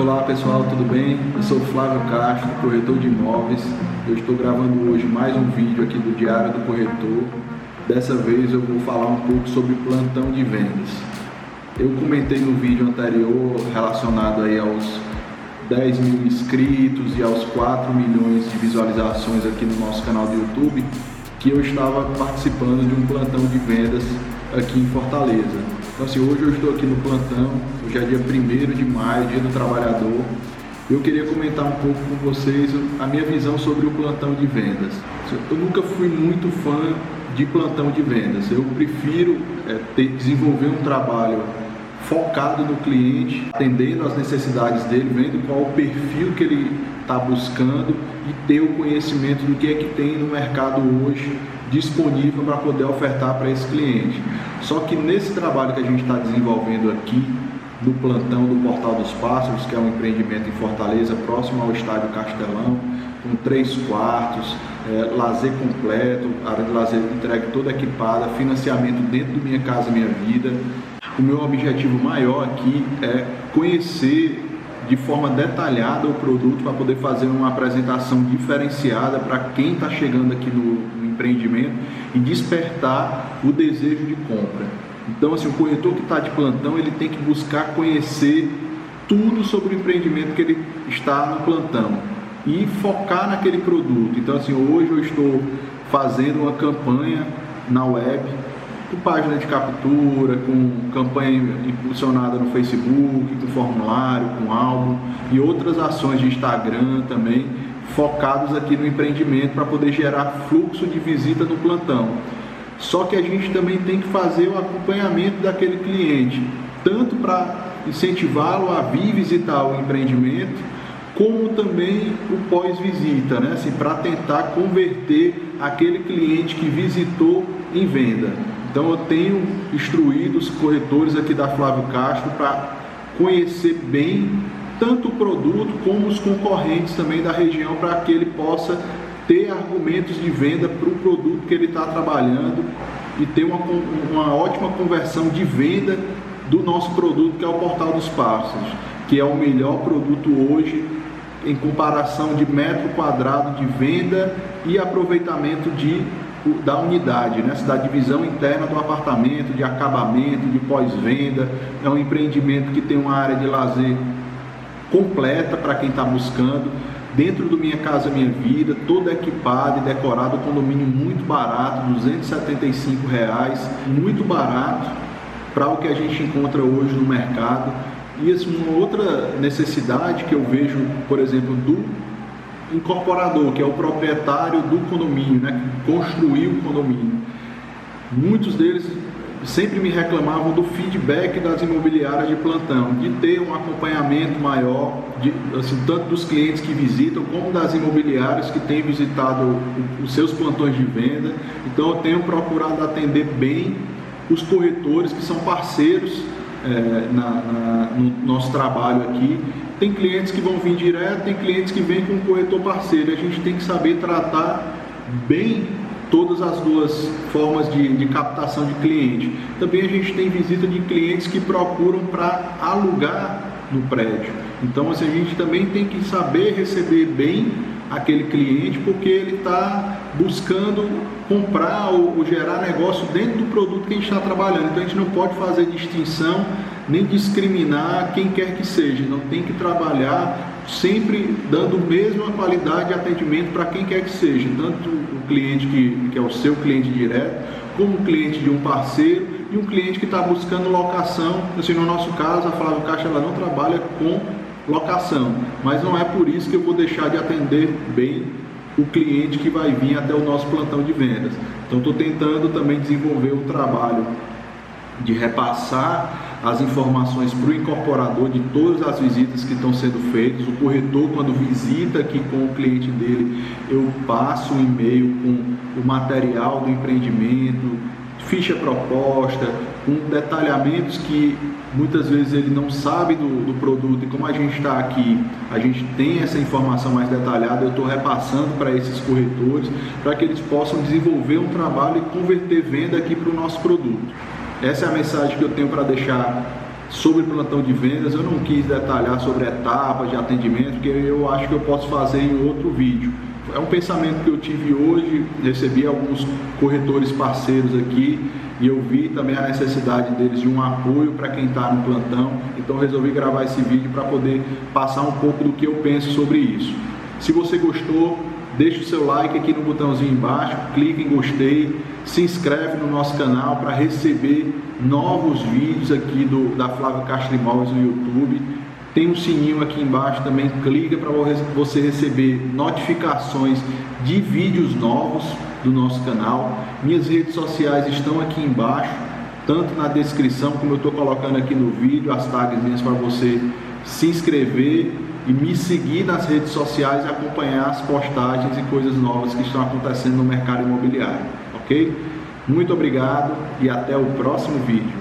Olá pessoal, tudo bem? Eu sou Flávio Castro, corretor de imóveis. Eu estou gravando hoje mais um vídeo aqui do Diário do Corretor. Dessa vez eu vou falar um pouco sobre plantão de vendas. Eu comentei no vídeo anterior relacionado aí aos 10 mil inscritos e aos 4 milhões de visualizações aqui no nosso canal do YouTube que eu estava participando de um plantão de vendas aqui em Fortaleza. Então assim, hoje eu estou aqui no plantão, hoje é dia 1 de maio, dia do trabalhador. Eu queria comentar um pouco com vocês a minha visão sobre o plantão de vendas. Eu nunca fui muito fã de plantão de vendas. Eu prefiro é, ter, desenvolver um trabalho focado no cliente, atendendo às necessidades dele, vendo qual o perfil que ele está buscando e ter o conhecimento do que é que tem no mercado hoje disponível para poder ofertar para esse cliente. Só que nesse trabalho que a gente está desenvolvendo aqui, do plantão do Portal dos Pássaros, que é um empreendimento em Fortaleza, próximo ao Estádio Castelão, com três quartos, é, lazer completo, área de lazer entregue toda equipada, financiamento dentro do Minha Casa Minha Vida. O meu objetivo maior aqui é conhecer de forma detalhada o produto para poder fazer uma apresentação diferenciada para quem está chegando aqui no, no empreendimento e despertar o desejo de compra. Então, assim, o corretor que está de plantão, ele tem que buscar conhecer tudo sobre o empreendimento que ele está no plantão e focar naquele produto. Então, assim, hoje eu estou fazendo uma campanha na web, com página de captura, com campanha impulsionada no Facebook, com formulário, com álbum e outras ações de Instagram também, focados aqui no empreendimento para poder gerar fluxo de visita no plantão. Só que a gente também tem que fazer o acompanhamento daquele cliente, tanto para incentivá-lo a vir visitar o empreendimento, como também o pós-visita, né? assim, para tentar converter aquele cliente que visitou em venda. Então eu tenho instruído os corretores aqui da Flávio Castro para conhecer bem tanto o produto como os concorrentes também da região para que ele possa ter argumentos de venda para o produto que ele está trabalhando e ter uma, uma ótima conversão de venda do nosso produto que é o Portal dos Pássaros, que é o melhor produto hoje em comparação de metro quadrado de venda e aproveitamento de, da unidade, né? da divisão interna do apartamento, de acabamento, de pós-venda. É um empreendimento que tem uma área de lazer completa para quem está buscando. Dentro do Minha Casa Minha Vida, todo equipado e decorado, condomínio muito barato, 275 reais, muito barato para o que a gente encontra hoje no mercado. E assim, uma outra necessidade que eu vejo, por exemplo, do incorporador, que é o proprietário do condomínio, né, que construiu o condomínio. Muitos deles sempre me reclamavam do feedback das imobiliárias de plantão, de ter um acompanhamento maior, de, assim, tanto dos clientes que visitam, como das imobiliárias que têm visitado os seus plantões de venda. Então eu tenho procurado atender bem os corretores que são parceiros é, na, na, no nosso trabalho aqui. Tem clientes que vão vir direto, tem clientes que vêm com um corretor parceiro. A gente tem que saber tratar bem todas as duas formas de, de captação de cliente. Também a gente tem visita de clientes que procuram para alugar no prédio. Então assim, a gente também tem que saber receber bem aquele cliente porque ele está buscando comprar ou, ou, gerar negócio dentro do produto que a gente está trabalhando. Então a gente não pode fazer distinção nem discriminar quem quer que seja. Não tem que trabalhar sempre dando a mesma qualidade de atendimento para quem quer que seja, tanto o cliente que, que é o seu cliente direto, como o cliente de um parceiro e um cliente que está buscando locação. Assim, no nosso caso, a Flávio Caixa ela não trabalha com locação, mas não é por isso que eu vou deixar de atender bem o cliente que vai vir até o nosso plantão de vendas. Então, estou tentando também desenvolver um trabalho de repassar as informações para o incorporador de todas as visitas que estão sendo feitas. O corretor, quando visita aqui com o cliente dele, eu passo um e-mail com o material do empreendimento, ficha proposta, com detalhamentos que muitas vezes ele não sabe do, do produto e como a gente está aqui, a gente tem essa informação mais detalhada, eu estou repassando para esses corretores para que eles possam desenvolver um trabalho e converter venda aqui para o nosso produto. Essa é a mensagem que eu tenho para deixar sobre plantão de vendas. Eu não quis detalhar sobre etapas de atendimento, porque eu acho que eu posso fazer em outro vídeo. É um pensamento que eu tive hoje, recebi alguns corretores parceiros aqui e eu vi também a necessidade deles de um apoio para quem está no plantão, então resolvi gravar esse vídeo para poder passar um pouco do que eu penso sobre isso. Se você gostou, deixe o seu like aqui no botãozinho embaixo, clique em gostei, se inscreve no nosso canal para receber novos vídeos aqui do, da Flávio Castro Imóveis no YouTube. Tem um sininho aqui embaixo também, clica para você receber notificações de vídeos novos do nosso canal. Minhas redes sociais estão aqui embaixo, tanto na descrição como eu estou colocando aqui no vídeo, as tagzinhas para você se inscrever e me seguir nas redes sociais e acompanhar as postagens e coisas novas que estão acontecendo no mercado imobiliário, ok? Muito obrigado e até o próximo vídeo.